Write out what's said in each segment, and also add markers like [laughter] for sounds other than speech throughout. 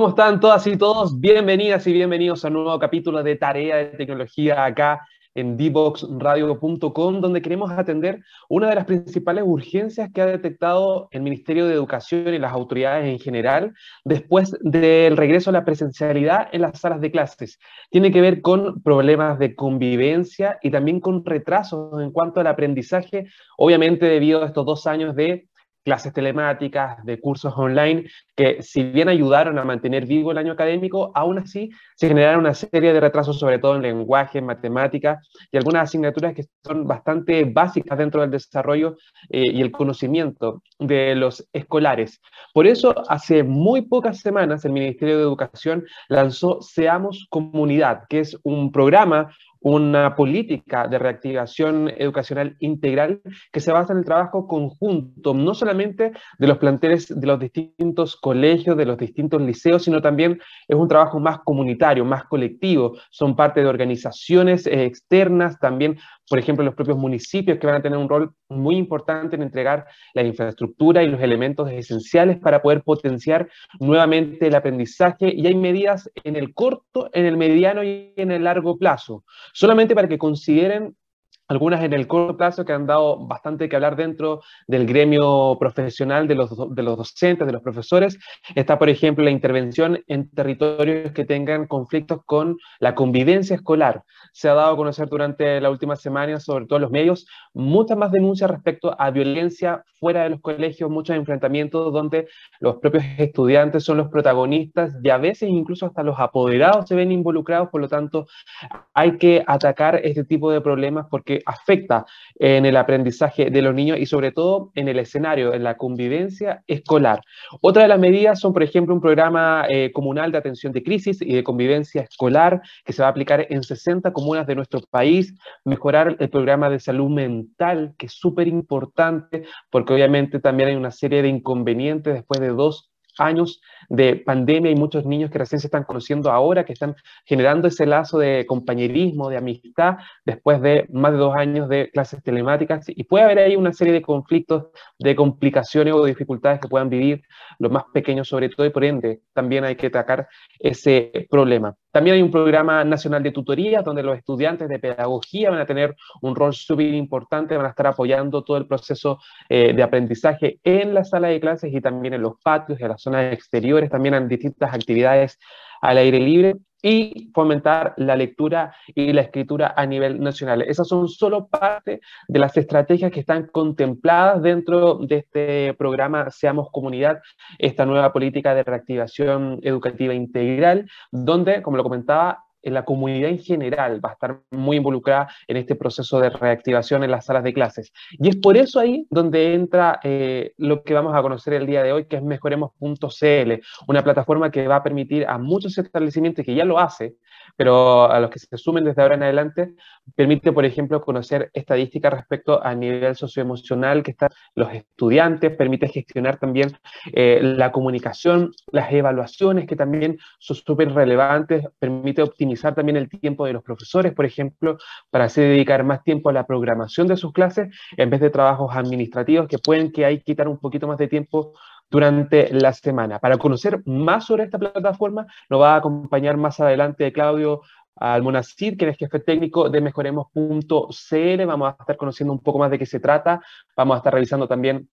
¿Cómo están todas y todos? Bienvenidas y bienvenidos a un nuevo capítulo de Tarea de Tecnología acá en dboxradio.com, donde queremos atender una de las principales urgencias que ha detectado el Ministerio de Educación y las autoridades en general después del regreso a la presencialidad en las salas de clases. Tiene que ver con problemas de convivencia y también con retrasos en cuanto al aprendizaje, obviamente debido a estos dos años de clases telemáticas, de cursos online, que si bien ayudaron a mantener vivo el año académico, aún así se generaron una serie de retrasos, sobre todo en lenguaje, en matemáticas y algunas asignaturas que son bastante básicas dentro del desarrollo eh, y el conocimiento de los escolares. Por eso, hace muy pocas semanas, el Ministerio de Educación lanzó Seamos Comunidad, que es un programa una política de reactivación educacional integral que se basa en el trabajo conjunto, no solamente de los planteles de los distintos colegios, de los distintos liceos, sino también es un trabajo más comunitario, más colectivo. Son parte de organizaciones eh, externas, también por ejemplo, los propios municipios que van a tener un rol muy importante en entregar la infraestructura y los elementos esenciales para poder potenciar nuevamente el aprendizaje y hay medidas en el corto, en el mediano y en el largo plazo. Solamente para que consideren algunas en el corto plazo que han dado bastante que hablar dentro del gremio profesional de los, de los docentes, de los profesores. Está, por ejemplo, la intervención en territorios que tengan conflictos con la convivencia escolar. Se ha dado a conocer durante la última semana, sobre todo en los medios, muchas más denuncias respecto a violencia fuera de los colegios, muchos enfrentamientos donde los propios estudiantes son los protagonistas y a veces incluso hasta los apoderados se ven involucrados, por lo tanto hay que atacar este tipo de problemas porque afecta en el aprendizaje de los niños y sobre todo en el escenario, en la convivencia escolar. Otra de las medidas son, por ejemplo, un programa eh, comunal de atención de crisis y de convivencia escolar que se va a aplicar en 60 comunas de nuestro país, mejorar el programa de salud mental, que es súper importante porque obviamente también hay una serie de inconvenientes después de dos años de pandemia y muchos niños que recién se están conociendo ahora, que están generando ese lazo de compañerismo, de amistad, después de más de dos años de clases telemáticas. Y puede haber ahí una serie de conflictos, de complicaciones o dificultades que puedan vivir los más pequeños sobre todo, y por ende también hay que atacar ese problema. También hay un programa nacional de tutorías donde los estudiantes de pedagogía van a tener un rol súper importante, van a estar apoyando todo el proceso eh, de aprendizaje en la sala de clases y también en los patios en las zonas exteriores, también en distintas actividades al aire libre y fomentar la lectura y la escritura a nivel nacional. Esas son solo parte de las estrategias que están contempladas dentro de este programa Seamos Comunidad, esta nueva política de reactivación educativa integral, donde, como lo comentaba, la comunidad en general va a estar muy involucrada en este proceso de reactivación en las salas de clases. Y es por eso ahí donde entra eh, lo que vamos a conocer el día de hoy, que es mejoremos.cl, una plataforma que va a permitir a muchos establecimientos que ya lo hace, pero a los que se sumen desde ahora en adelante, permite, por ejemplo, conocer estadísticas respecto al nivel socioemocional que están los estudiantes, permite gestionar también eh, la comunicación, las evaluaciones que también son súper relevantes, permite optimizar también el tiempo de los profesores, por ejemplo, para así dedicar más tiempo a la programación de sus clases en vez de trabajos administrativos que pueden que hay quitar un poquito más de tiempo durante la semana. Para conocer más sobre esta plataforma, nos va a acompañar más adelante Claudio Almonacid, quien es jefe técnico de mejoremos.cl. Vamos a estar conociendo un poco más de qué se trata. Vamos a estar revisando también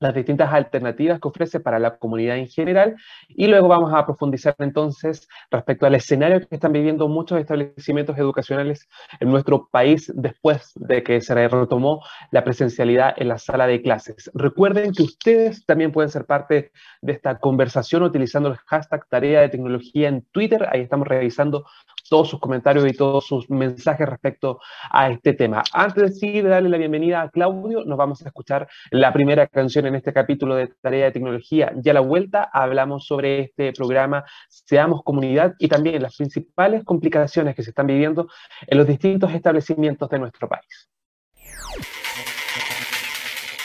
las distintas alternativas que ofrece para la comunidad en general y luego vamos a profundizar entonces respecto al escenario que están viviendo muchos establecimientos educacionales en nuestro país después de que se retomó la presencialidad en la sala de clases. Recuerden que ustedes también pueden ser parte de esta conversación utilizando el hashtag tarea de tecnología en Twitter, ahí estamos revisando todos sus comentarios y todos sus mensajes respecto a este tema. Antes de darle la bienvenida a Claudio, nos vamos a escuchar la primera canción en este capítulo de Tarea de Tecnología. Ya a la vuelta hablamos sobre este programa Seamos Comunidad y también las principales complicaciones que se están viviendo en los distintos establecimientos de nuestro país.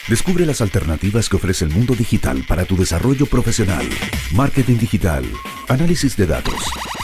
Descubre las alternativas que ofrece el mundo digital para tu desarrollo profesional. Marketing digital, análisis de datos,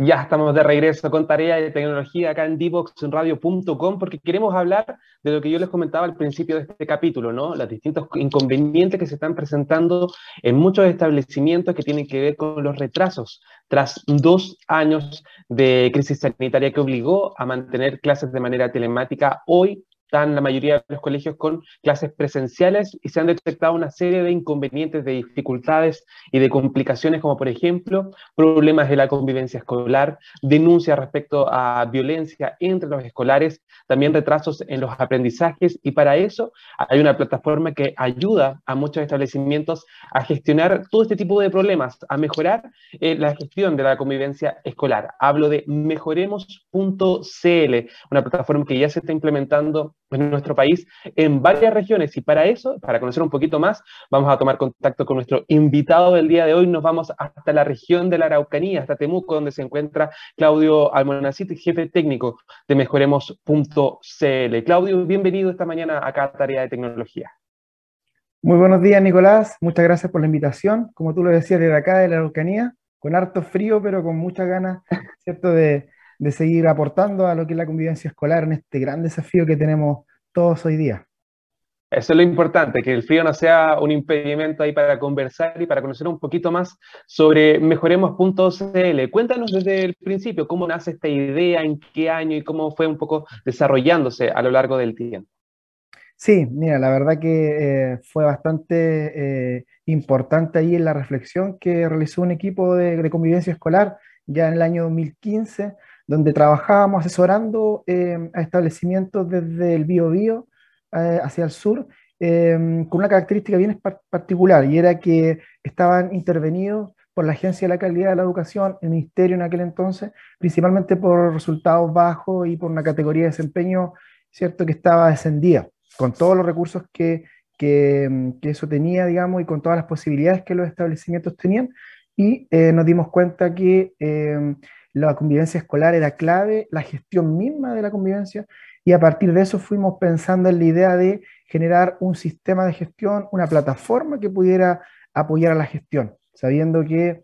Ya estamos de regreso con tarea de tecnología acá en divoxradio.com porque queremos hablar de lo que yo les comentaba al principio de este capítulo, ¿no? Los distintos inconvenientes que se están presentando en muchos establecimientos que tienen que ver con los retrasos tras dos años de crisis sanitaria que obligó a mantener clases de manera telemática. Hoy están la mayoría de los colegios con clases presenciales y se han detectado una serie de inconvenientes, de dificultades y de complicaciones, como por ejemplo problemas de la convivencia escolar, denuncias respecto a violencia entre los escolares, también retrasos en los aprendizajes y para eso hay una plataforma que ayuda a muchos establecimientos a gestionar todo este tipo de problemas, a mejorar eh, la gestión de la convivencia escolar. Hablo de mejoremos.cl, una plataforma que ya se está implementando en nuestro país en varias regiones. Y para eso, para conocer un poquito más, vamos a tomar contacto con nuestro invitado del día de hoy. Nos vamos hasta la región de la Araucanía, hasta Temuco, donde se encuentra Claudio Almonacit, jefe técnico de Mejoremos.cl. Claudio, bienvenido esta mañana acá a Tarea de Tecnología. Muy buenos días, Nicolás. Muchas gracias por la invitación. Como tú lo decías, desde acá de la Araucanía, con harto frío, pero con muchas ganas, [laughs] ¿cierto?, de, de seguir aportando a lo que es la convivencia escolar en este gran desafío que tenemos todos hoy día. Eso es lo importante, que el frío no sea un impedimento ahí para conversar y para conocer un poquito más sobre mejoremos.cl. Cuéntanos desde el principio cómo nace esta idea, en qué año y cómo fue un poco desarrollándose a lo largo del tiempo. Sí, mira, la verdad que eh, fue bastante eh, importante ahí en la reflexión que realizó un equipo de, de convivencia escolar ya en el año 2015 donde trabajábamos asesorando em, a establecimientos desde el Biobío eh, hacia el sur, em, con una característica bien particular, y era que estaban intervenidos por la Agencia de la Calidad de la Educación, el Ministerio en aquel entonces, principalmente por resultados bajos y por una categoría de desempeño, ¿cierto?, que estaba descendida, con todos los recursos que, que, em, eso tenía, digamos, y con todas las posibilidades que los establecimientos tenían, y eh, nos dimos cuenta que la convivencia escolar era clave, la gestión misma de la convivencia, y a partir de eso fuimos pensando en la idea de generar un sistema de gestión, una plataforma que pudiera apoyar a la gestión, sabiendo que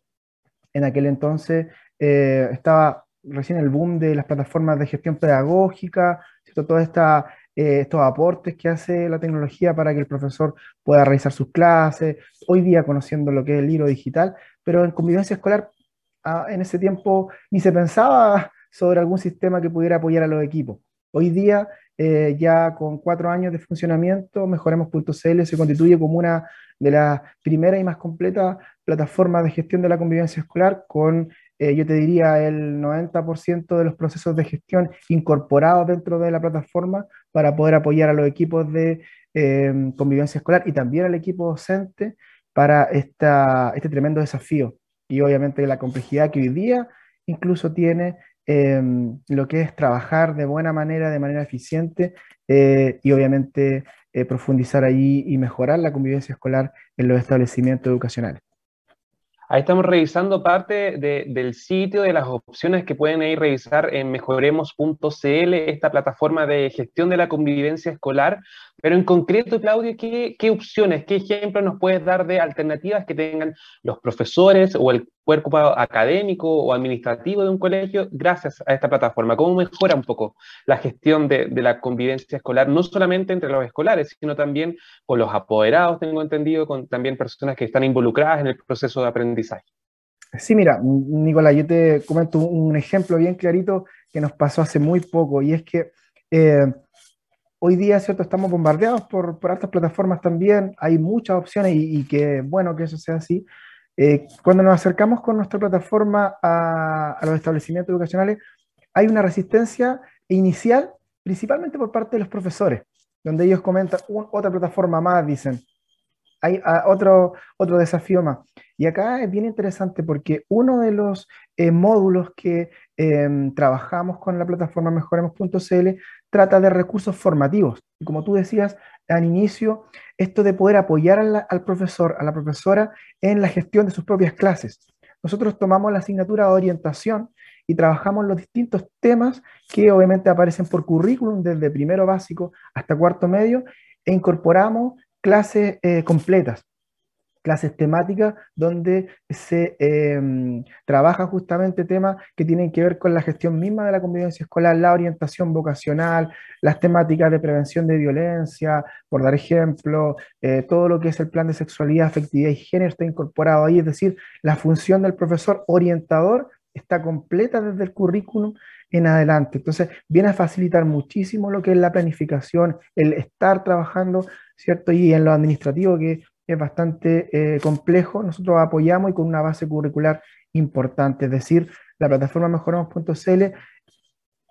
en aquel entonces eh, estaba recién el boom de las plataformas de gestión pedagógica, todos esta, eh, estos aportes que hace la tecnología para que el profesor pueda realizar sus clases, hoy día conociendo lo que es el libro digital, pero en convivencia escolar en ese tiempo ni se pensaba sobre algún sistema que pudiera apoyar a los equipos. Hoy día, eh, ya con cuatro años de funcionamiento, Mejoremos.cl se constituye como una de las primeras y más completas plataformas de gestión de la convivencia escolar, con, eh, yo te diría, el 90% de los procesos de gestión incorporados dentro de la plataforma para poder apoyar a los equipos de eh, convivencia escolar y también al equipo docente para este tremendo desafío y obviamente la complejidad que hoy día incluso tiene em, lo que es trabajar de buena manera, de manera eficiente eh, y obviamente eh, profundizar allí y mejorar la convivencia escolar en los establecimientos educacionales. Ahí estamos revisando parte del sitio, de las opciones que pueden ir revisar en mejoremos.cl, esta plataforma de gestión de la convivencia escolar. Pero en concreto, Claudio, ¿qué, opciones, qué ejemplos nos puedes dar de alternativas que tengan los profesores o el cuerpo académico o administrativo de un colegio gracias a esta plataforma? ¿Cómo mejora un poco la gestión de, de, la convivencia escolar, no solamente entre los escolares, sino también con los apoderados, tengo entendido, con también personas que están involucradas en el proceso de aprendizaje? Sí, mira, Nicolás, yo te comento un ejemplo bien clarito que nos pasó hace muy poco y es que eh, hoy día, ¿cierto? Estamos bombardeados por, por altas plataformas también, hay muchas opciones y, que bueno que eso sea así, eh, cuando nos acercamos con nuestra plataforma a, los establecimientos educacionales, hay una resistencia inicial, principalmente por parte de los profesores, donde ellos comentan otra plataforma más, dicen, hay ah, otro, otro desafío más. Y acá es bien interesante porque uno de los eh, módulos que em, trabajamos con la plataforma mejoremos.cl trata de recursos formativos. Y como tú decías, al inicio, esto de poder apoyar al profesor, a la profesora en la gestión de sus propias clases. Nosotros tomamos la asignatura de orientación y trabajamos los distintos temas que obviamente aparecen por currículum desde primero básico hasta cuarto medio e incorporamos clases eh, completas clases temáticas donde se em, trabaja justamente temas que tienen que ver con la gestión misma de la convivencia escolar, la orientación vocacional, las temáticas de prevención de violencia, por dar ejemplo, eh, todo lo que es el plan de sexualidad, afectividad y género está incorporado ahí, es decir, la función del profesor orientador está completa desde el currículum en adelante. Entonces, viene a facilitar muchísimo lo que es la planificación, el estar trabajando, ¿cierto? Y en lo administrativo, que es bastante eh, complejo, nosotros apoyamos y con una base curricular importante, es decir, la plataforma mejoramos.cl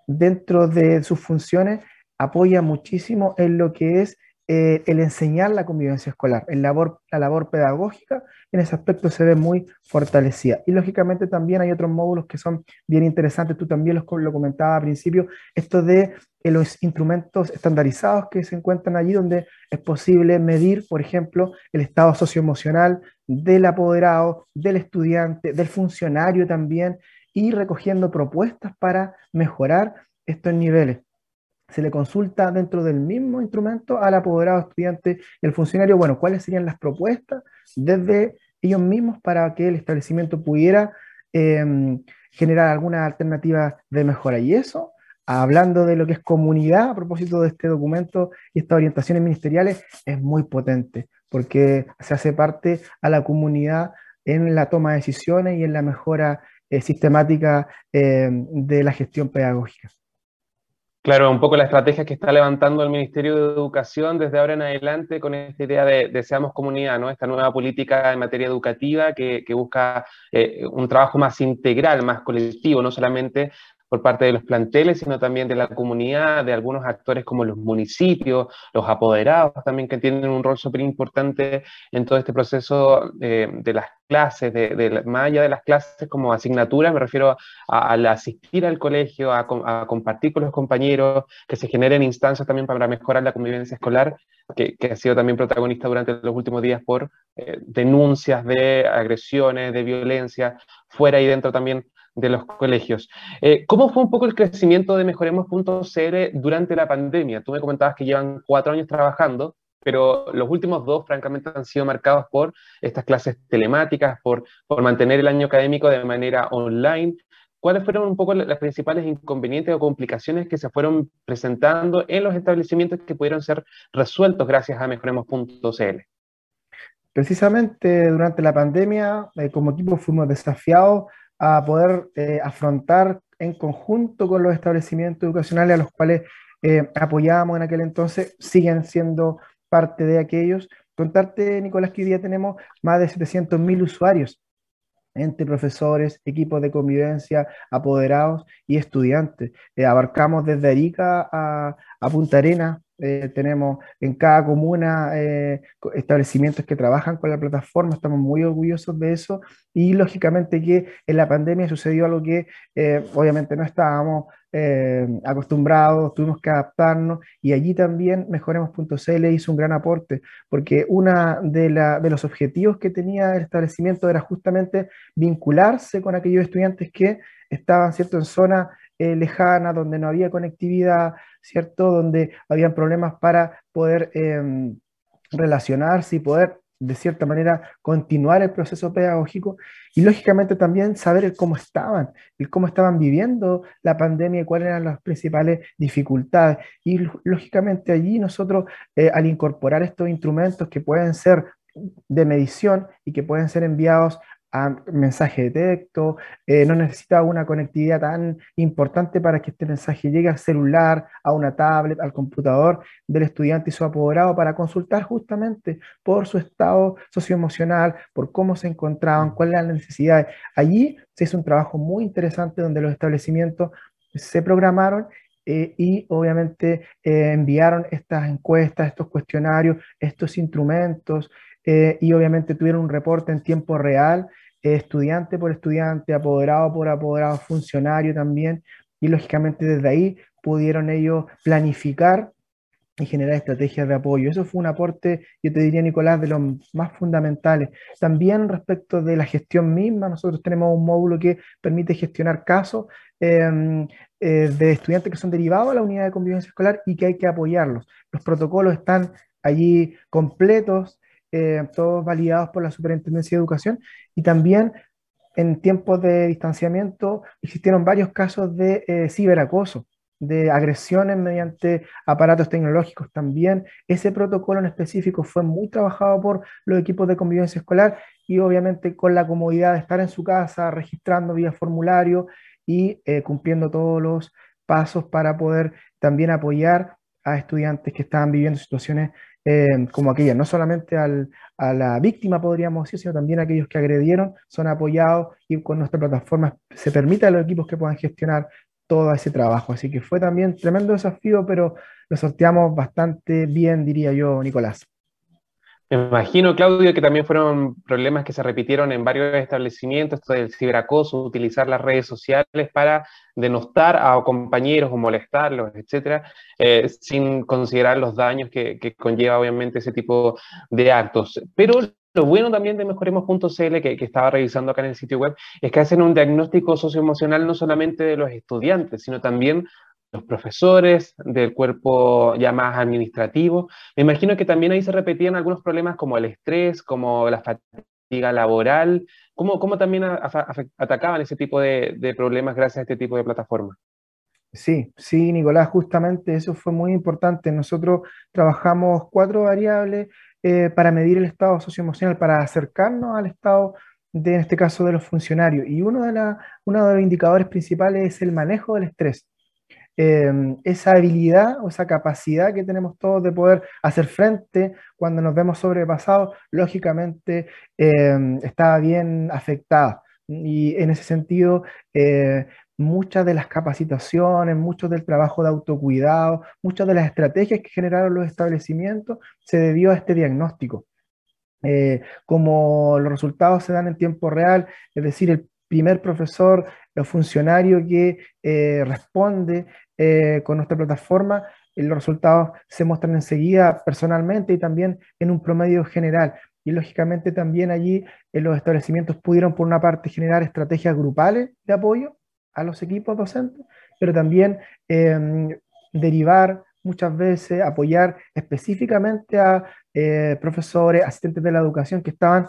dentro de sus funciones apoya muchísimo en lo que es eh, el enseñar la convivencia escolar, el labor, la labor pedagógica, en ese aspecto se ve muy fortalecida. Y lógicamente también hay otros módulos que son bien interesantes, tú también los, lo comentabas al principio, esto de eh, los instrumentos estandarizados que se encuentran allí, donde es posible medir, por ejemplo, el estado socioemocional del apoderado, del estudiante, del funcionario también, y recogiendo propuestas para mejorar estos niveles se le consulta dentro del mismo instrumento al apoderado estudiante y al funcionario, bueno, cuáles serían las propuestas desde ellos mismos para que el establecimiento pudiera em, generar alguna alternativa de mejora. Y eso, hablando de lo que es comunidad, a propósito de este documento y estas orientaciones ministeriales, es muy potente, porque se hace parte a la comunidad en la toma de decisiones y en la mejora eh, sistemática em, de la gestión pedagógica. Claro, un poco la estrategia que está levantando el Ministerio de Educación desde ahora en adelante con esta idea de, de Seamos Comunidad, ¿no? Esta nueva política en materia educativa que, busca eh, un trabajo más integral, más colectivo, no solamente por parte de los planteles, sino también de la comunidad, de algunos actores como los municipios, los apoderados también que tienen un rol súper importante en todo este proceso eh, de las clases, de, más allá de las clases como asignaturas, me refiero al asistir al colegio, a, compartir con los compañeros, que se generen instancias también para mejorar la convivencia escolar, que, ha sido también protagonista durante los últimos días por eh, denuncias de agresiones, de violencia, fuera y dentro también de los colegios. Eh, ¿Cómo fue un poco el crecimiento de Mejoremos.cl durante la pandemia? Tú me comentabas que llevan cuatro años trabajando, pero los últimos dos, francamente, han sido marcados por estas clases telemáticas, por, por mantener el año académico de manera online. ¿Cuáles fueron un poco las principales inconvenientes o complicaciones que se fueron presentando en los establecimientos que pudieron ser resueltos gracias a Mejoremos.cl? Precisamente durante la pandemia, eh, como equipo fuimos desafiados a poder eh, afrontar en conjunto con los establecimientos educacionales a los cuales eh, apoyábamos en aquel entonces, siguen siendo parte de aquellos. Contarte, Nicolás, que hoy día tenemos más de 700.000 usuarios entre profesores, equipos de convivencia, apoderados y estudiantes. Eh, abarcamos desde Arica a, a Punta Arena, eh, tenemos en cada comuna eh, establecimientos que trabajan con la plataforma, estamos muy orgullosos de eso y lógicamente que en la pandemia sucedió algo que eh, obviamente no estábamos acostumbrados, tuvimos que adaptarnos y allí también Mejoremos.cl hizo un gran aporte porque uno de, de los objetivos que tenía el establecimiento era justamente vincularse con aquellos estudiantes que estaban ¿cierto? en zonas lejanas, donde no había conectividad, ¿cierto? Donde habían problemas para poder em, relacionarse y poder, de cierta manera, continuar el proceso pedagógico y, lógicamente, también saber cómo estaban, el cómo estaban viviendo la pandemia y cuáles eran las principales dificultades. Y, lógicamente, allí nosotros, eh, al incorporar estos instrumentos que pueden ser de medición y que pueden ser enviados a mensaje de texto, eh, no necesita una conectividad tan importante para que este mensaje llegue al celular, a una tablet, al computador del estudiante y su apoderado para consultar justamente por su estado socioemocional, por cómo se encontraban, cuáles eran las necesidades. Allí se hizo un trabajo muy interesante donde los establecimientos se programaron eh, y obviamente eh, enviaron estas encuestas, estos cuestionarios, estos instrumentos y obviamente tuvieron un reporte en tiempo real estudiante por estudiante, apoderado por apoderado, funcionario también, y lógicamente desde ahí pudieron ellos planificar y generar estrategias de apoyo. Eso fue un aporte, yo te diría, Nicolás, de los más fundamentales. También respecto de la gestión misma, nosotros tenemos un módulo que permite gestionar casos em, eh, de estudiantes que son derivados a la unidad de convivencia escolar y que hay que apoyarlos. Los protocolos están allí completos, eh, todos validados por la Superintendencia de Educación y también en tiempos de distanciamiento existieron varios casos de eh, ciberacoso de agresiones mediante aparatos tecnológicos también. Ese protocolo en específico fue muy trabajado por los equipos de convivencia escolar y obviamente con la comodidad de estar en su casa, registrando vía formulario y eh, cumpliendo todos los pasos para poder también apoyar a estudiantes que estaban viviendo situaciones eh, como aquellas, no solamente al, a la víctima, podríamos decir, sino también a aquellos que agredieron, son apoyados y con nuestra plataforma se permite a los equipos que puedan gestionar todo ese trabajo. Así que fue también tremendo desafío, pero lo sorteamos bastante bien, diría yo, Nicolás. Me imagino, Claudio, que también fueron problemas que se repitieron en varios establecimientos, del ciberacoso, utilizar las redes sociales para denostar a compañeros o molestarlos, etcétera, eh, sin considerar los daños que, que, conlleva obviamente ese tipo de actos. Pero lo bueno también de Mejoremos.cl, que, que estaba revisando acá en el sitio web, es que hacen un diagnóstico socioemocional no solamente de los estudiantes, sino también los profesores, del cuerpo ya más administrativo. Me imagino que también ahí se repetían algunos problemas como el estrés, como la fatiga laboral. ¿Cómo, cómo también atacaban ese tipo de, problemas gracias a este tipo de plataformas? Sí, sí, Nicolás, justamente eso fue muy importante. Nosotros trabajamos cuatro variables eh, para medir el estado socioemocional, para acercarnos al estado de, en este caso, de los funcionarios. Y uno de, la, uno de los indicadores principales es el manejo del estrés. Em, esa habilidad o esa capacidad que tenemos todos de poder hacer frente cuando nos vemos sobrepasados, lógicamente eh, está bien afectada. Y en ese sentido, eh, muchas de las capacitaciones, mucho del trabajo de autocuidado, muchas de las estrategias que generaron los establecimientos se debió a este diagnóstico. Eh, como los resultados se dan en tiempo real, es decir, el primer profesor o funcionario que eh, responde eh, con nuestra plataforma, los resultados se muestran enseguida personalmente y también en un promedio general. Y lógicamente también allí en los establecimientos pudieron por una parte generar estrategias grupales de apoyo a los equipos docentes, pero también em, derivar muchas veces, apoyar específicamente a eh, profesores, asistentes de la educación que estaban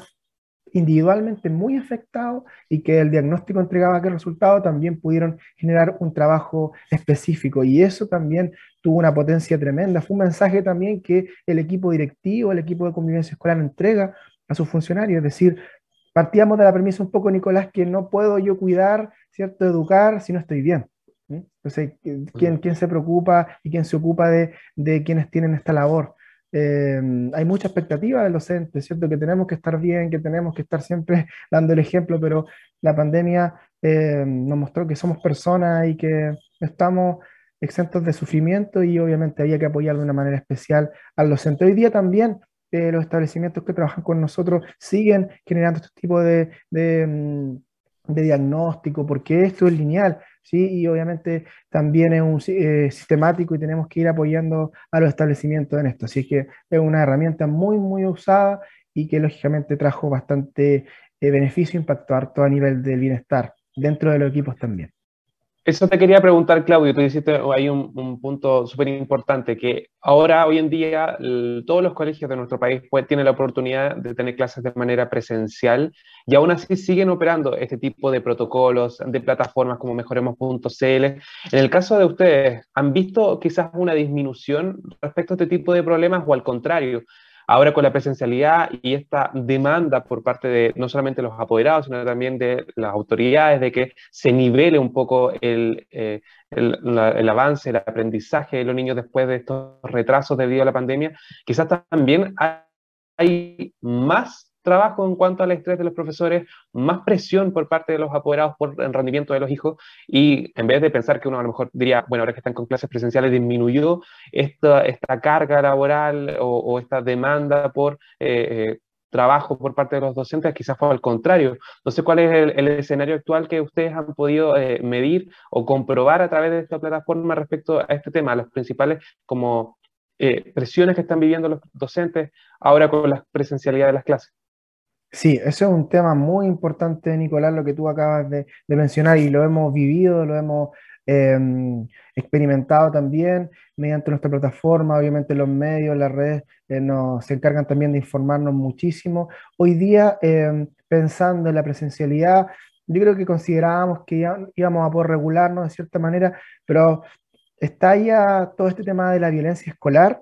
individualmente muy afectados y que el diagnóstico entregaba aquel resultado, también pudieron generar un trabajo específico y eso también tuvo una potencia tremenda. Fue un mensaje también que el equipo directivo, el equipo de convivencia escolar entrega a sus funcionarios, es decir, partíamos de la premisa un poco, Nicolás, que no puedo yo cuidar ¿cierto? Educar si no estoy bien. Entonces, ¿quién, ¿quién, se preocupa y quién se ocupa de, de quienes tienen esta labor? Eh, hay mucha expectativa del docente, ¿cierto? Que tenemos que estar bien, que tenemos que estar siempre [laughs] dando el ejemplo, pero la pandemia eh, nos mostró que somos personas y que estamos exentos de sufrimiento y obviamente había que apoyar de una manera especial al docente. Hoy día también eh, los establecimientos que trabajan con nosotros siguen generando este tipo de, de de diagnóstico, porque esto es lineal, ¿sí? Y obviamente también es un, eh, sistemático y tenemos que ir apoyando a los establecimientos en esto. Así que es una herramienta muy, muy usada y que lógicamente trajo bastante eh, beneficio, impacto harto a nivel del bienestar dentro de los equipos también. Eso te quería preguntar, Claudio. Tú dijiste, oh, hay un, un punto súper importante, que ahora, hoy en día, todos los colegios de nuestro país pues, tienen la oportunidad de tener clases de manera presencial y aún así siguen operando este tipo de protocolos, de plataformas como Mejoremos.cl. En el caso de ustedes, ¿han visto quizás una disminución respecto a este tipo de problemas o al contrario? Ahora con la presencialidad y esta demanda por parte de no solamente los apoderados, sino también de las autoridades de que se nivele un poco el, eh, el, avance, el aprendizaje de los niños después de estos retrasos debido a la pandemia, quizás también hay más trabajo en cuanto al estrés de los profesores, más presión por parte de los apoderados por el rendimiento de los hijos y en vez de pensar que uno a lo mejor diría, bueno, ahora que están con clases presenciales disminuyó esta, carga laboral o, esta demanda por eh, eh, trabajo por parte de los docentes, quizás fue al contrario. No sé cuál es el, escenario actual que ustedes han podido eh, medir o comprobar a través de esta plataforma respecto a este tema, los principales como presiones que están viviendo los docentes ahora con la presencialidad de las clases. Sí, eso es un tema muy importante, Nicolás, lo que tú acabas de, mencionar y lo hemos vivido, lo hemos em, experimentado también mediante nuestra plataforma, obviamente los medios, las redes eh, nos, se encargan también de informarnos muchísimo. Hoy día, em, pensando en la presencialidad, yo creo que considerábamos que íbamos a poder regularnos de cierta manera, pero está ya todo este tema de la violencia escolar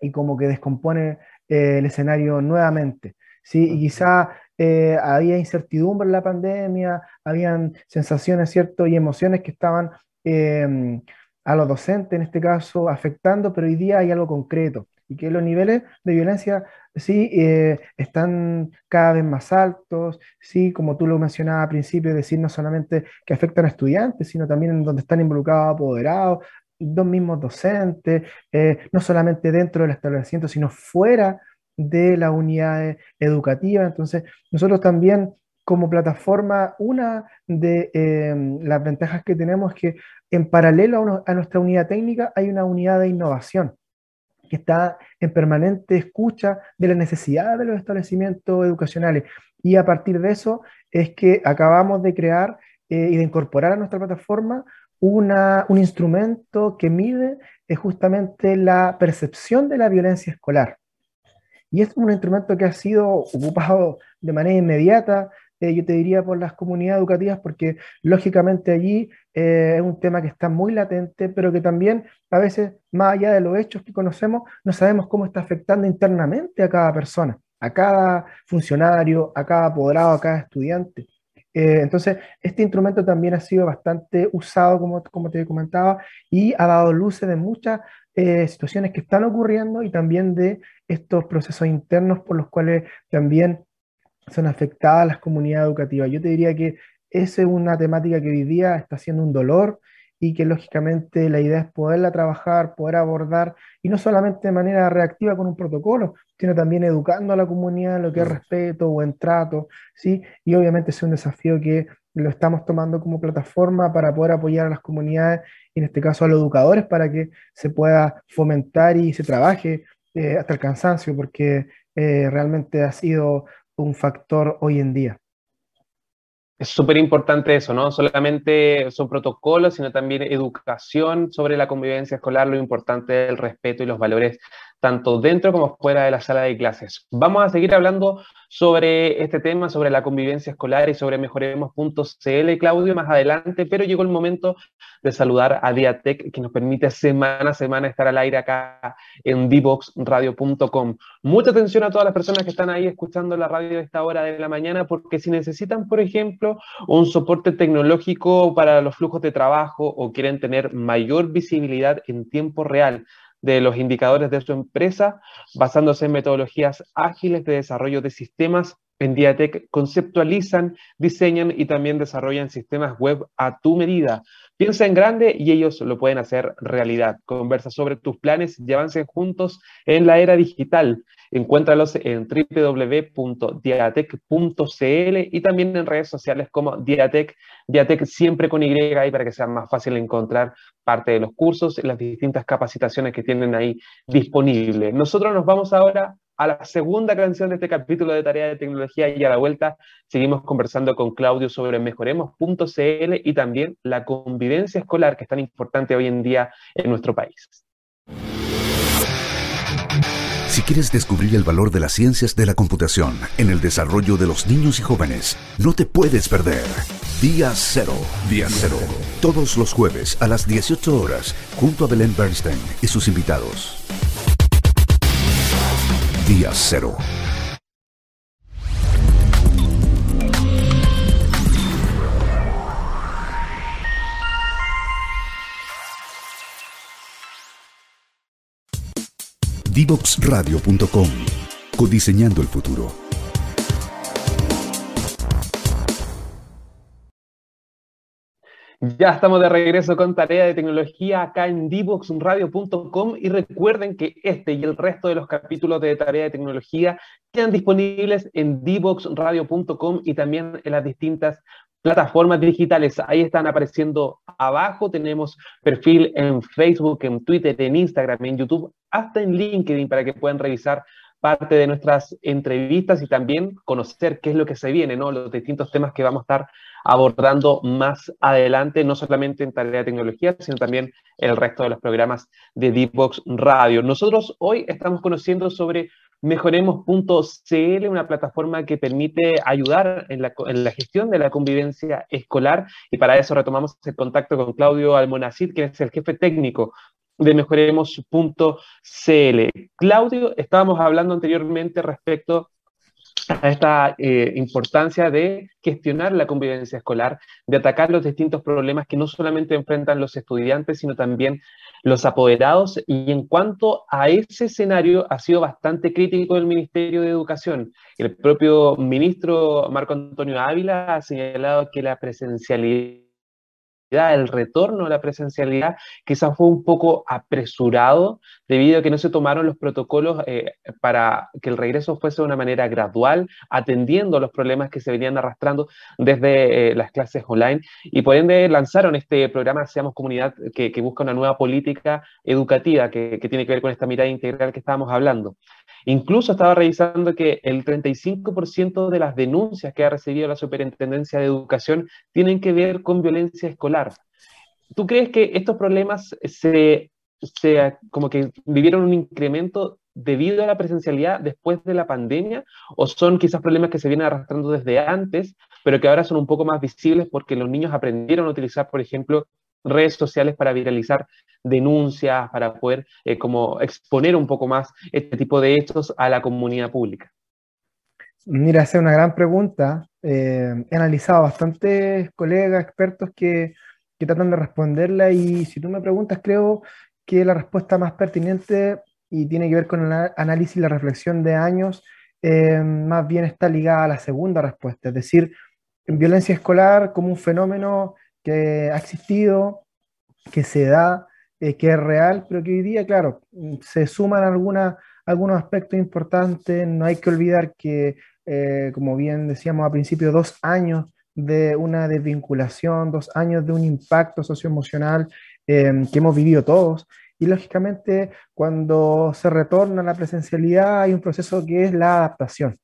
y como que descompone eh, el escenario nuevamente. ¿Sí? Y quizá eh, había incertidumbre en la pandemia, habían sensaciones, ¿cierto? Y emociones que estaban em, a los docentes, en este caso, afectando, pero hoy día hay algo concreto y que los niveles de violencia sí eh, están cada vez más altos, sí, como tú lo mencionabas al principio, decir no solamente que afectan a estudiantes, sino también en donde están involucrados apoderados, dos mismos docentes, eh, no solamente dentro del establecimiento, sino fuera de la unidad educativa. Entonces, nosotros también como plataforma, una de em, las ventajas que tenemos es que en paralelo a, nuestra unidad técnica hay una unidad de innovación que está en permanente escucha de las necesidades de los establecimientos educacionales. Y a partir de eso es que acabamos de crear eh, y de incorporar a nuestra plataforma una, un instrumento que mide es justamente la percepción de la violencia escolar. Y es un instrumento que ha sido ocupado de manera inmediata, eh, yo te diría, por las comunidades educativas, porque lógicamente allí eh, es un tema que está muy latente, pero que también a veces, más allá de los hechos que conocemos, no sabemos cómo está afectando internamente a cada persona, a cada funcionario, a cada apoderado, a cada estudiante. Eh, entonces, este instrumento también ha sido bastante usado, como, como te comentaba, y ha dado luces de muchas eh, situaciones que están ocurriendo y también de estos procesos internos por los cuales también son afectadas las comunidades educativas. Yo te diría que esa es una temática que hoy día está siendo un dolor y que lógicamente la idea es poderla trabajar, poder abordar, y no solamente de manera reactiva con un protocolo, sino también educando a la comunidad en lo que es respeto, buen trato, ¿sí? Y obviamente es un desafío que lo estamos tomando como plataforma para poder apoyar a las comunidades, y en este caso a los educadores, para que se pueda fomentar y se trabaje eh, hasta el cansancio, porque eh, realmente ha sido un factor hoy en día. Es súper importante eso, ¿no? Solamente son protocolos, sino también educación sobre la convivencia escolar, lo importante es el respeto y los valores tanto dentro como fuera de la sala de clases. Vamos a seguir hablando sobre este tema, sobre la convivencia escolar y sobre mejoremos.cl, Claudio, más adelante, pero llegó el momento de saludar a Diatec, que nos permite semana a semana estar al aire acá en divoxradio.com. Mucha atención a todas las personas que están ahí escuchando la radio a esta hora de la mañana, porque si necesitan, por ejemplo, un soporte tecnológico para los flujos de trabajo o quieren tener mayor visibilidad en tiempo real, de los indicadores de su empresa, basándose en metodologías ágiles de desarrollo de sistemas. En Diatec conceptualizan, diseñan y también desarrollan sistemas web a tu medida. Piensa en grande y ellos lo pueden hacer realidad. Conversa sobre tus planes y avancen juntos en la era digital. Encuéntralos en www.diatec.cl y también en redes sociales como Diatec, Diatec siempre con Y para que sea más fácil encontrar parte de los cursos las distintas capacitaciones que tienen ahí disponibles. Nosotros nos vamos ahora a la segunda canción de este capítulo de Tarea de Tecnología y a la vuelta seguimos conversando con Claudio sobre mejoremos.cl y también la convivencia escolar que es tan importante hoy en día en nuestro país. Si quieres descubrir el valor de las ciencias de la computación en el desarrollo de los niños y jóvenes, no te puedes perder. Día Cero. Día Cero. Todos los jueves a las 18 horas, junto a Belén Bernstein y sus invitados. Día Cero. Divoxradio.com. Codiseñando el futuro. Ya estamos de regreso con tarea de tecnología acá en divoxradio.com y recuerden que este y el resto de los capítulos de tarea de tecnología quedan disponibles en divoxradio.com y también en las distintas plataformas digitales. Ahí están apareciendo abajo. Tenemos perfil en Facebook, en Twitter, en Instagram, en YouTube, hasta en LinkedIn para que puedan revisar parte de nuestras entrevistas y también conocer qué es lo que se viene, ¿no? Los distintos temas que vamos a estar abordando más adelante, no solamente en Tarea de Tecnología, sino también el resto de los programas de Deepbox Radio. Nosotros hoy estamos conociendo sobre Mejoremos.cl, una plataforma que permite ayudar en la, en la, gestión de la convivencia escolar y para eso retomamos el contacto con Claudio Almonacid, que es el jefe técnico de mejoremos.cl. Claudio, estábamos hablando anteriormente respecto a esta eh, importancia de gestionar la convivencia escolar, de atacar los distintos problemas que no solamente enfrentan los estudiantes, sino también los apoderados. Y en cuanto a ese escenario, ha sido bastante crítico el Ministerio de Educación. El propio ministro Marco Antonio Ávila ha señalado que la presencialidad el retorno a la presencialidad quizás fue un poco apresurado debido a que no se tomaron los protocolos eh, para que el regreso fuese de una manera gradual, atendiendo los problemas que se venían arrastrando desde eh, las clases online y por ende lanzaron este programa Seamos Comunidad que, busca una nueva política educativa que, que tiene que ver con esta mirada integral que estábamos hablando. Incluso estaba revisando que el 35% de las denuncias que ha recibido la Superintendencia de Educación tienen que ver con violencia escolar. ¿Tú crees que estos problemas se, se como que vivieron un incremento debido a la presencialidad después de la pandemia o son quizás problemas que se vienen arrastrando desde antes, pero que ahora son un poco más visibles porque los niños aprendieron a utilizar, por ejemplo, redes sociales para viralizar denuncias, para poder eh, como exponer un poco más este tipo de hechos a la comunidad pública? Mira, esa es una gran pregunta. Eh, he analizado bastantes colegas, expertos que, que tratan de responderla y si tú me preguntas, creo que la respuesta más pertinente y tiene que ver con el análisis y la reflexión de años, eh, más bien está ligada a la segunda respuesta, es decir, violencia escolar como un fenómeno que ha existido, que se da, eh, que es real, pero que hoy día, claro, se suman algunos aspectos importantes. No hay que olvidar que, eh, como bien decíamos al principio, dos años de una desvinculación, dos años de un impacto socioemocional em, que hemos vivido todos. Y lógicamente, cuando se retorna a la presencialidad, hay un proceso que es la adaptación.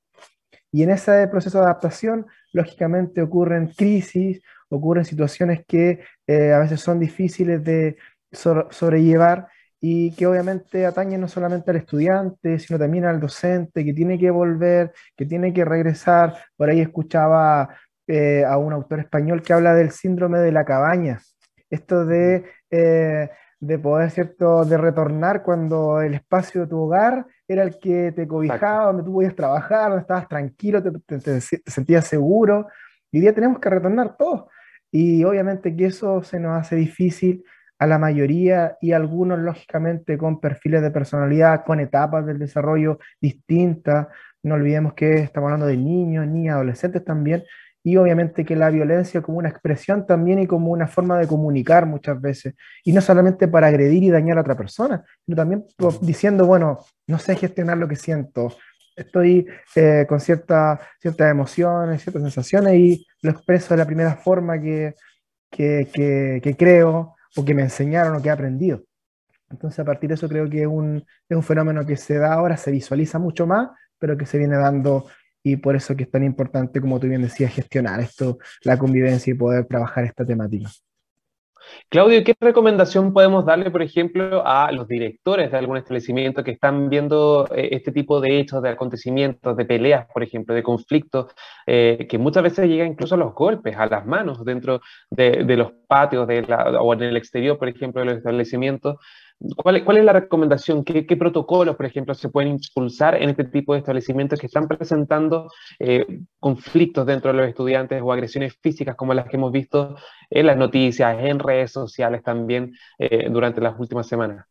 Y en ese proceso de adaptación, lógicamente ocurren crisis, ocurren situaciones que eh, a veces son difíciles de sobrellevar y que obviamente atañen no solamente al estudiante, sino también al docente que tiene que volver, que tiene que regresar. Por ahí escuchaba eh, a un autor español que habla del síndrome de la cabaña, esto de, eh, de poder, ¿cierto?, de retornar cuando el espacio de tu hogar era el que te cobijaba, donde tú podías trabajar, donde estabas tranquilo, te, te sentías seguro. Y hoy día tenemos que retornar todos. Y obviamente que eso se nos hace difícil a la mayoría y algunos lógicamente con perfiles de personalidad, con etapas del desarrollo distintas. No olvidemos que estamos hablando de niños, niñas, adolescentes también. Y obviamente que la violencia como una expresión también y como una forma de comunicar muchas veces. Y no solamente para agredir y dañar a otra persona, sino también diciendo, bueno, no sé gestionar lo que siento, estoy eh, con cierta, ciertas emociones, ciertas sensaciones y lo expreso de la primera forma que, que, que, creo o que me enseñaron o que he aprendido. Entonces, a partir de eso creo que es un, es un fenómeno que se da ahora, se visualiza mucho más, pero que se viene dando y por eso que es tan importante, como tú bien decías, gestionar esto, la convivencia y poder trabajar esta temática. Claudio, ¿qué recomendación podemos darle, por ejemplo, a los directores de algún establecimiento que están viendo eh, este tipo de hechos, de acontecimientos, de peleas, por ejemplo, de conflictos, eh, que muchas veces llegan incluso a los golpes, a las manos dentro de, los patios o en el exterior, por ejemplo, de los establecimientos? ¿Cuál, es la recomendación? ¿Qué, protocolos, por ejemplo, se pueden impulsar en este tipo de establecimientos que están presentando eh, conflictos dentro de los estudiantes o agresiones físicas como las que hemos visto en las noticias, en redes sociales también eh, durante las últimas semanas?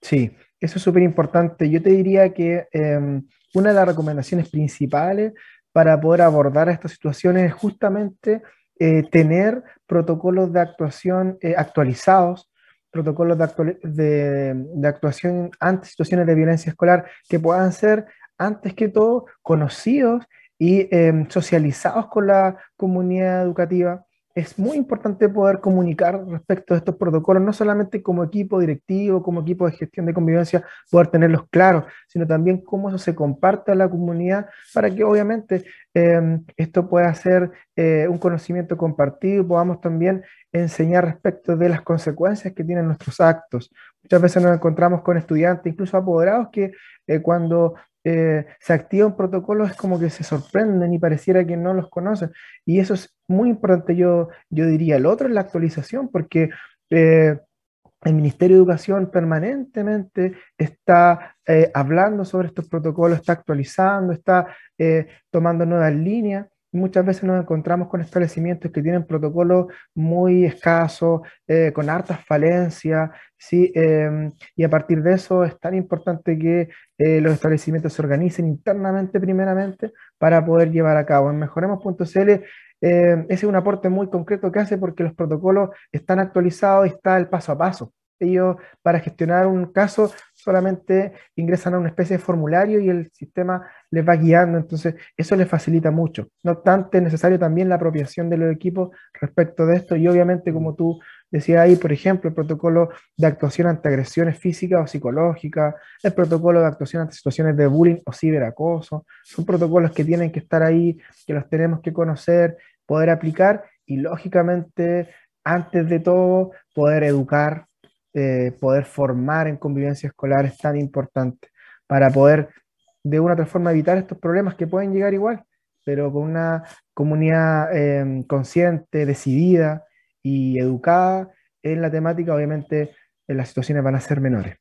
Sí, eso es súper importante. Yo te diría que em, una de las recomendaciones principales para poder abordar estas situaciones es justamente eh, tener protocolos de actuación actualizados protocolos de, de, actuación ante situaciones de violencia escolar que puedan ser, antes que todo, conocidos y em, socializados con la comunidad educativa es muy importante poder comunicar respecto a estos protocolos, no solamente como equipo directivo, como equipo de gestión de convivencia, poder tenerlos claros, sino también cómo eso se comparte a la comunidad para que obviamente em, esto pueda ser eh, un conocimiento compartido y podamos también enseñar respecto de las consecuencias que tienen nuestros actos. Muchas veces nos encontramos con estudiantes, incluso apoderados, que eh, cuando eh, se activa un protocolo es como que se sorprenden y pareciera que no los conocen. Y eso es muy importante, yo, yo diría. El otro es la actualización, porque eh, el Ministerio de Educación permanentemente está eh, hablando sobre estos protocolos, está actualizando, está tomando nuevas líneas muchas veces nos encontramos con establecimientos que tienen protocolos muy escasos, eh, con hartas falencias, ¿sí? Em, y a partir de eso es tan importante que eh, los establecimientos se organicen internamente primeramente para poder llevar a cabo. En mejoremos.cl em, ese es un aporte muy concreto que hace porque los protocolos están actualizados y está el paso a paso. Ellos para gestionar un caso solamente ingresan a una especie de formulario y el sistema les va guiando, entonces eso les facilita mucho. No obstante, es necesario también la apropiación de los equipos respecto de esto y obviamente como tú decías ahí, por ejemplo, el protocolo de actuación ante agresiones físicas o psicológicas, el protocolo de actuación ante situaciones de bullying o ciberacoso, son protocolos que tienen que estar ahí, que los tenemos que conocer, poder aplicar y lógicamente, antes de todo, poder educar eh, poder formar en convivencia escolar es tan importante para poder de una u otra forma evitar estos problemas que pueden llegar igual, pero con una comunidad em, consciente, decidida y educada en la temática, obviamente las situaciones van a ser menores.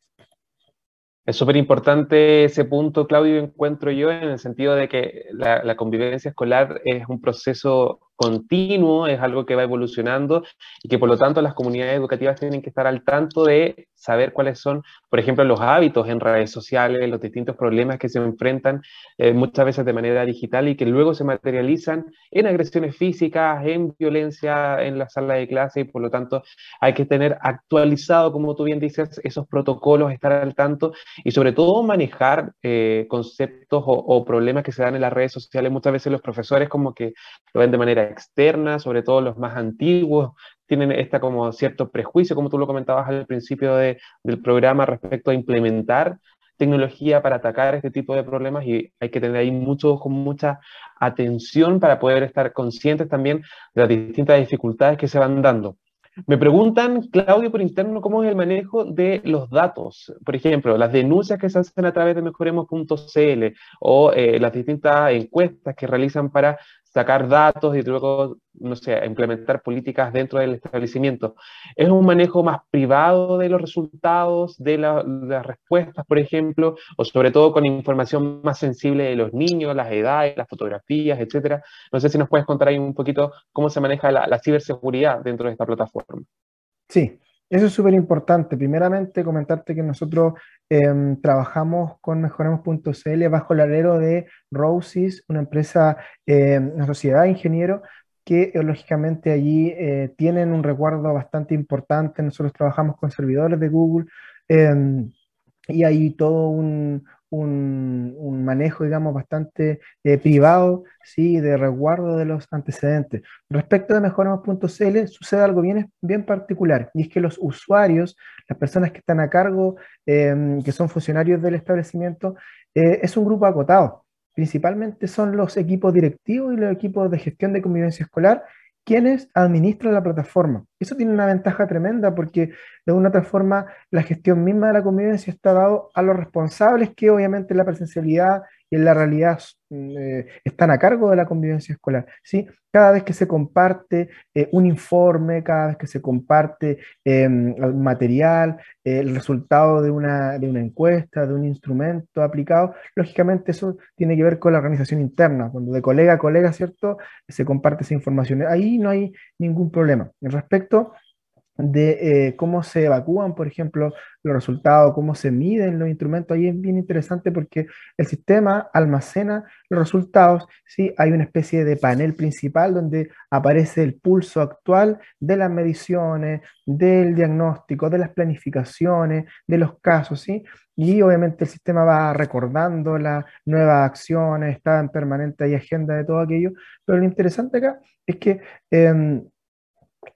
Es súper importante ese punto, Claudio, encuentro yo, en el sentido de que la, convivencia escolar es un proceso continuo, es algo que va evolucionando y que por lo tanto las comunidades educativas tienen que estar al tanto de saber cuáles son, por ejemplo, los hábitos en redes sociales, los distintos problemas que se enfrentan eh, muchas veces de manera digital y que luego se materializan en agresiones físicas, en violencia en la sala de clase y por lo tanto hay que tener actualizado, como tú bien dices, esos protocolos, estar al tanto y sobre todo manejar eh, conceptos o, o problemas que se dan en las redes sociales. Muchas veces los profesores como que lo ven de manera externa, sobre todo los más antiguos, tienen esta como cierto prejuicio, como tú lo comentabas al principio del programa, respecto a implementar tecnología para atacar este tipo de problemas y hay que tener ahí mucho, con mucha atención para poder estar conscientes también de las distintas dificultades que se van dando. Me preguntan, Claudio, por interno, cómo es el manejo de los datos. Por ejemplo, las denuncias que se hacen a través de mejoremos.cl o eh, las distintas encuestas que realizan para sacar datos y luego, no sé, implementar políticas dentro del establecimiento. ¿Es un manejo más privado de los resultados, de, las respuestas, por ejemplo, o sobre todo con información más sensible de los niños, las edades, las fotografías, etcétera? No sé si nos puedes contar ahí un poquito cómo se maneja la, la ciberseguridad dentro de esta plataforma. Sí, eso es súper importante. Primeramente, comentarte que nosotros em, trabajamos con Mejoremos.cl bajo el alero de Roses, una empresa, em, una sociedad de ingenieros que eh, lógicamente allí eh, tienen un recuerdo bastante importante. Nosotros trabajamos con servidores de Google em, y hay todo un, un, manejo, digamos, bastante eh, privado, ¿sí? de resguardo de los antecedentes. Respecto de mejoramos.cl, sucede algo bien, bien particular, y es que los usuarios, las personas que están a cargo, em, que son funcionarios del establecimiento, eh, es un grupo acotado. Principalmente son los equipos directivos y los equipos de gestión de convivencia escolar quienes administran la plataforma. Eso tiene una ventaja tremenda porque de una otra forma la gestión misma de la convivencia está dado a los responsables que obviamente la presencialidad en la realidad mm, eh, están a cargo de la convivencia escolar. ¿sí? Cada vez que se comparte eh, un informe, cada vez que se comparte em, material, el resultado de una, de una encuesta, de un instrumento aplicado, lógicamente eso tiene que ver con la organización interna, cuando de colega a colega, ¿cierto? Se comparte esa información. Ahí no hay ningún problema. En respecto de eh, cómo se evacúan, por ejemplo, los resultados, cómo se miden los instrumentos. Ahí es bien interesante porque el sistema almacena los resultados. ¿sí? Hay una especie de panel principal donde aparece el pulso actual de las mediciones, del diagnóstico, de las planificaciones, de los casos. ¿sí? Y obviamente el sistema va recordando las nuevas acciones, está en permanente agenda de todo aquello. Pero lo interesante acá es que... Em,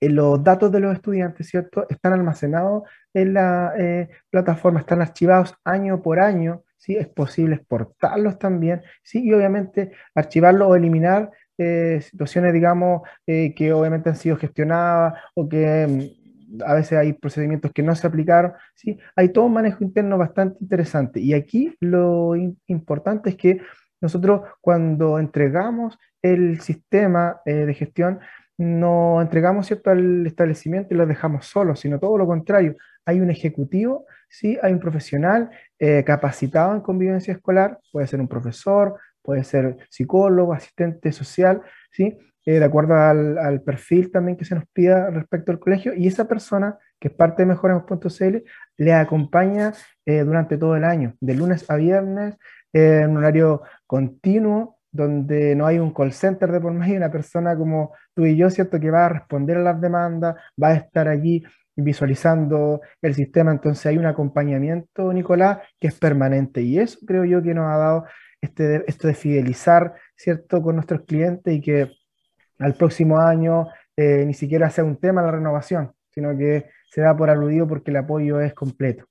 los datos de los estudiantes, ¿cierto? Están almacenados en la eh, plataforma, están archivados año por año, ¿sí? Es posible exportarlos también, ¿sí? Y obviamente archivarlos o eliminar eh, situaciones, digamos, que obviamente han sido gestionadas o que mm, a veces hay procedimientos que no se aplicaron, ¿sí? Hay todo un manejo interno bastante interesante. Y aquí lo importante es que nosotros cuando entregamos el sistema de gestión, no entregamos ¿cierto? al establecimiento y los dejamos solos, sino todo lo contrario. Hay un ejecutivo, ¿sí? hay un profesional eh, capacitado en convivencia escolar, puede ser un profesor, puede ser psicólogo, asistente social, ¿sí? Eh, de acuerdo al, perfil también que se nos pida respecto al colegio, y esa persona, que es parte de Mejoremos.cl, le acompaña eh, durante todo el año, de lunes a viernes, en un horario continuo, donde no hay un call center de por medio, una persona como tú y yo, ¿cierto?, que va a responder a las demandas, va a estar allí visualizando el sistema, entonces hay un acompañamiento, Nicolás, que es permanente y eso creo yo que nos ha dado este, esto de fidelizar, ¿cierto?, con nuestros clientes y que al próximo año eh, ni siquiera sea un tema la renovación, sino que se da por aludido porque el apoyo es completo.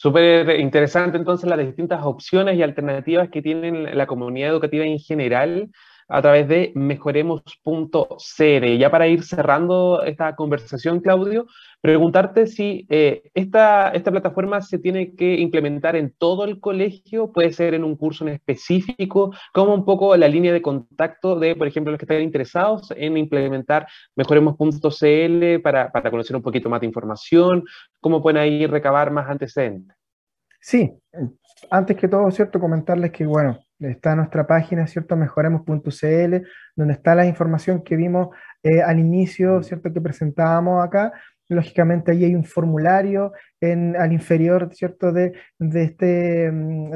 Súper interesante entonces las distintas opciones y alternativas que tiene la comunidad educativa en general a través de mejoremos.cr. Ya para ir cerrando esta conversación, Claudio, preguntarte si eh, esta, esta plataforma se tiene que implementar en todo el colegio, puede ser en un curso en específico, como un poco la línea de contacto de, por ejemplo, los que están interesados en implementar mejoremos.cl para, para conocer un poquito más de información, cómo pueden ahí recabar más antecedentes. Sí, antes que todo, ¿cierto? Comentarles que, bueno, está nuestra página, ¿cierto? Mejoremos.cl, donde está la información que vimos eh, al inicio, ¿cierto? Que presentábamos acá. Lógicamente ahí hay un formulario en, al inferior, ¿cierto? De, de este um,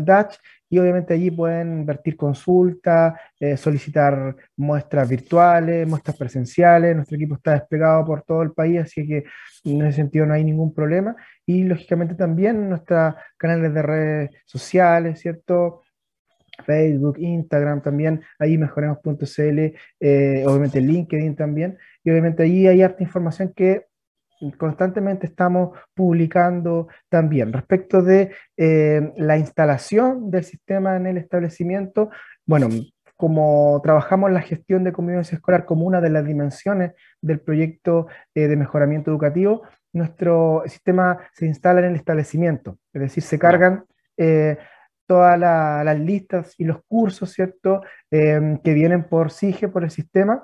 y obviamente allí pueden vertir consultas, eh, solicitar muestras virtuales, muestras presenciales. Nuestro equipo está desplegado por todo el país, así que en ese sentido no hay ningún problema. Y lógicamente también nuestros canales de redes sociales, ¿cierto? Facebook, Instagram también, ahí mejoremos.cl, eh, obviamente LinkedIn también, y obviamente ahí hay harta información que constantemente estamos publicando también. Respecto de eh, la instalación del sistema en el establecimiento, bueno, como trabajamos la gestión de convivencia escolar como una de las dimensiones del proyecto eh, de mejoramiento educativo, nuestro sistema se instala en el establecimiento, es decir, se cargan eh, todas las listas y los cursos, ¿cierto?, que vienen por SIGE, por el sistema,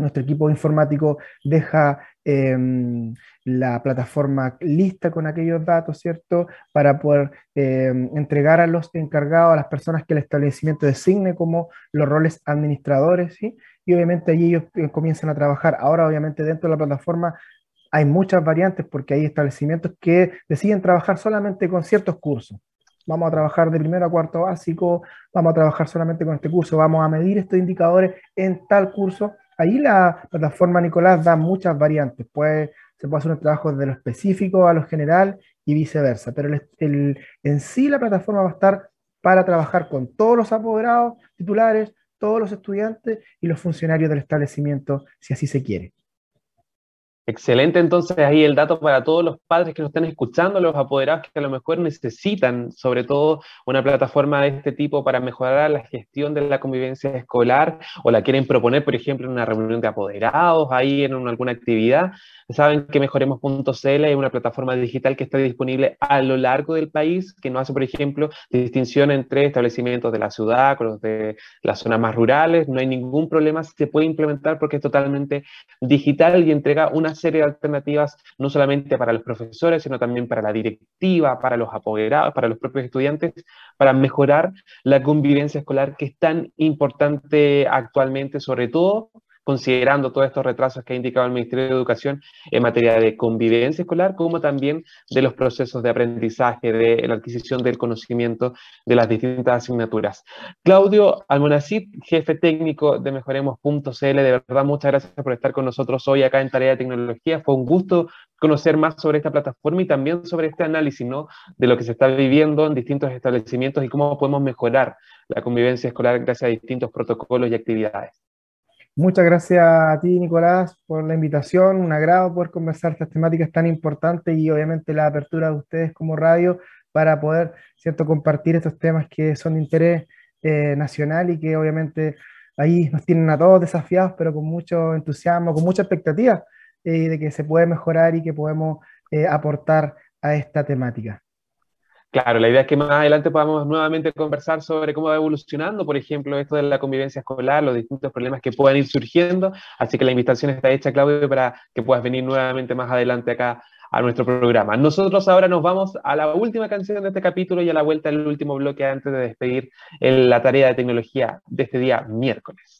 nuestro equipo informático deja em, la plataforma lista con aquellos datos, ¿cierto? Para poder em, entregar a los encargados, a las personas que el establecimiento designe como los roles administradores, ¿sí? Y obviamente allí ellos eh, comienzan a trabajar. Ahora, obviamente, dentro de la plataforma hay muchas variantes porque hay establecimientos que deciden trabajar solamente con ciertos cursos. Vamos a trabajar de primero a cuarto básico, vamos a trabajar solamente con este curso, vamos a medir estos indicadores en tal curso Ahí la plataforma Nicolás da muchas variantes. Puede, se puede hacer un trabajo desde lo específico a lo general y viceversa. Pero en sí la plataforma va a estar para trabajar con todos los apoderados titulares, todos los estudiantes y los funcionarios del establecimiento, si así se quiere. Excelente, entonces ahí el dato para todos los padres que nos están escuchando, los apoderados que a lo mejor necesitan sobre todo una plataforma de este tipo para mejorar la gestión de la convivencia escolar o la quieren proponer, por ejemplo, en una reunión de apoderados, ahí en alguna actividad. Saben que Mejoremos.cl es una plataforma digital que está disponible a lo largo del país, que no hace, por ejemplo, distinción entre establecimientos de la ciudad con los de las zonas más rurales. No hay ningún problema, se puede implementar porque es totalmente digital y entrega una serie de alternativas, no solamente para los profesores, sino también para la directiva, para los apoderados, para los propios estudiantes, para mejorar la convivencia escolar que es tan importante actualmente, sobre todo considerando todos estos retrasos que ha indicado el Ministerio de Educación en materia de convivencia escolar, como también de los procesos de aprendizaje, de la adquisición del conocimiento de las distintas asignaturas. Claudio Almonacid, jefe técnico de Mejoremos.cl, de verdad muchas gracias por estar con nosotros hoy acá en Tarea de Tecnología. Fue un gusto conocer más sobre esta plataforma y también sobre este análisis ¿no? de lo que se está viviendo en distintos establecimientos y cómo podemos mejorar la convivencia escolar gracias a distintos protocolos y actividades. Muchas gracias a ti, Nicolás, por la invitación. Un agrado poder conversar estas temáticas tan importantes y obviamente la apertura de ustedes como radio para poder ¿cierto? compartir estos temas que son de interés eh, nacional y que obviamente ahí nos tienen a todos desafiados, pero con mucho entusiasmo, con mucha expectativa eh, de que se puede mejorar y que podemos eh, aportar a esta temática. Claro, la idea es que más adelante podamos nuevamente conversar sobre cómo va evolucionando, por ejemplo, esto de la convivencia escolar, los distintos problemas que puedan ir surgiendo. Así que la invitación está hecha, Claudio, para que puedas venir nuevamente más adelante acá a nuestro programa. Nosotros ahora nos vamos a la última canción de este capítulo y a la vuelta del último bloque antes de despedir la tarea de tecnología de este día miércoles.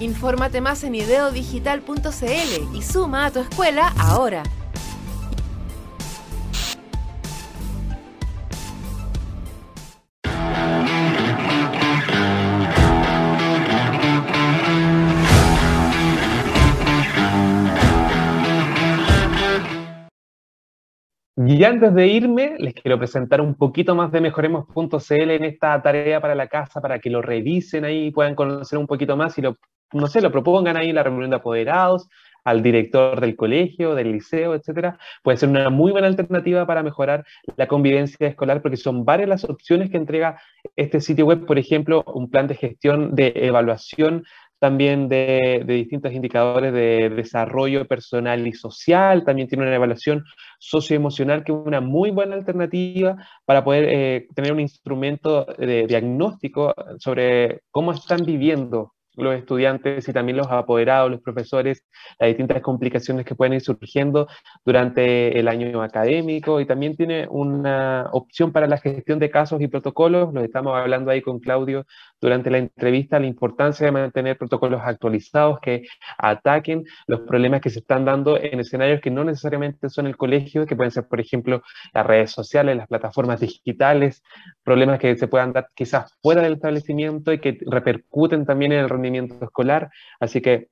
Infórmate más en ideodigital.cl y suma a tu escuela ahora. Y antes de irme, les quiero presentar un poquito más de Mejoremos.cl en esta tarea para la casa, para que lo revisen ahí puedan conocer un poquito más y lo no sé, lo propongan ahí en la reunión de apoderados, al director del colegio, del liceo, etcétera, puede ser una muy buena alternativa para mejorar la convivencia escolar, porque son varias las opciones que entrega este sitio web, por ejemplo, un plan de gestión de evaluación también de, distintos indicadores de desarrollo personal y social, también tiene una evaluación socioemocional que es una muy buena alternativa para poder eh, tener un instrumento de diagnóstico sobre cómo están viviendo los estudiantes y también los apoderados, los profesores, las distintas complicaciones que pueden ir surgiendo durante el año académico. Y también tiene una opción para la gestión de casos y protocolos, lo estamos hablando ahí con Claudio durante la entrevista, la importancia de mantener protocolos actualizados que ataquen los problemas que se están dando en escenarios que no necesariamente son el colegio, que pueden ser, por ejemplo, las redes sociales, las plataformas digitales, problemas que se puedan dar quizás fuera del establecimiento y que repercuten también en el rendimiento escolar. Así que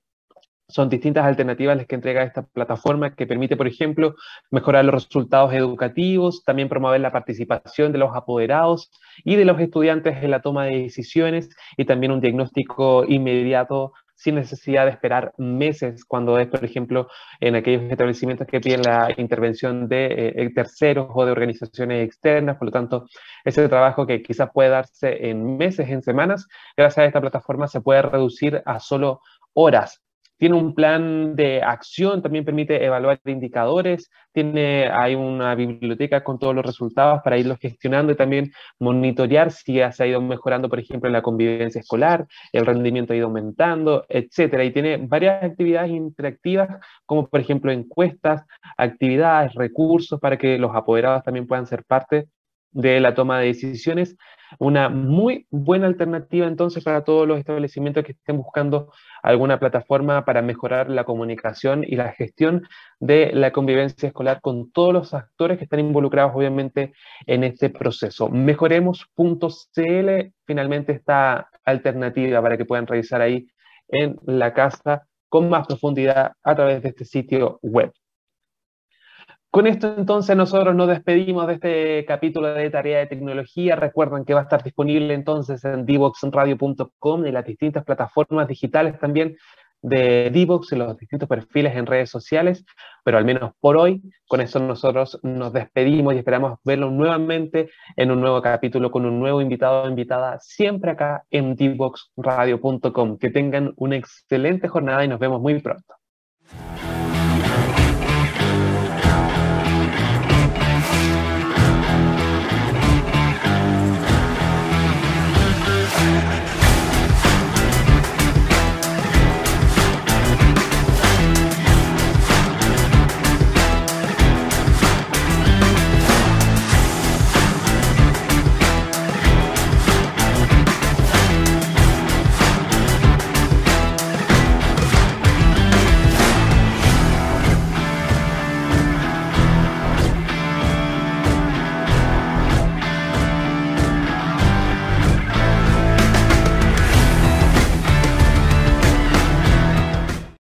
son distintas alternativas las que entrega esta plataforma que permite, por ejemplo, mejorar los resultados educativos, también promover la participación de los apoderados y de los estudiantes en la toma de decisiones y también un diagnóstico inmediato sin necesidad de esperar meses cuando es, por ejemplo, en aquellos establecimientos que piden la intervención de eh, terceros o de organizaciones externas. Por lo tanto, ese trabajo que quizás puede darse en meses, en semanas, gracias a esta plataforma se puede reducir a solo horas tiene un plan de acción, también permite evaluar indicadores, tiene, hay una biblioteca con todos los resultados para irlos gestionando y también monitorear si se ha ido mejorando, por ejemplo, la convivencia escolar, el rendimiento ha ido aumentando, etcétera. Y tiene varias actividades interactivas, como por ejemplo encuestas, actividades, recursos para que los apoderados también puedan ser parte de la toma de decisiones. Una muy buena alternativa entonces para todos los establecimientos que estén buscando alguna plataforma para mejorar la comunicación y la gestión de la convivencia escolar con todos los actores que están involucrados obviamente en este proceso. Mejoremos.cl finalmente esta alternativa para que puedan revisar ahí en la casa con más profundidad a través de este sitio web. Con esto entonces nosotros nos despedimos de este capítulo de Tarea de Tecnología. Recuerden que va a estar disponible entonces en divoxradio.com y las distintas plataformas digitales también de Divox y los distintos perfiles en redes sociales. Pero al menos por hoy, con eso nosotros nos despedimos y esperamos verlo nuevamente en un nuevo capítulo con un nuevo invitado o invitada, siempre acá en divoxradio.com. Que tengan una excelente jornada y nos vemos muy pronto.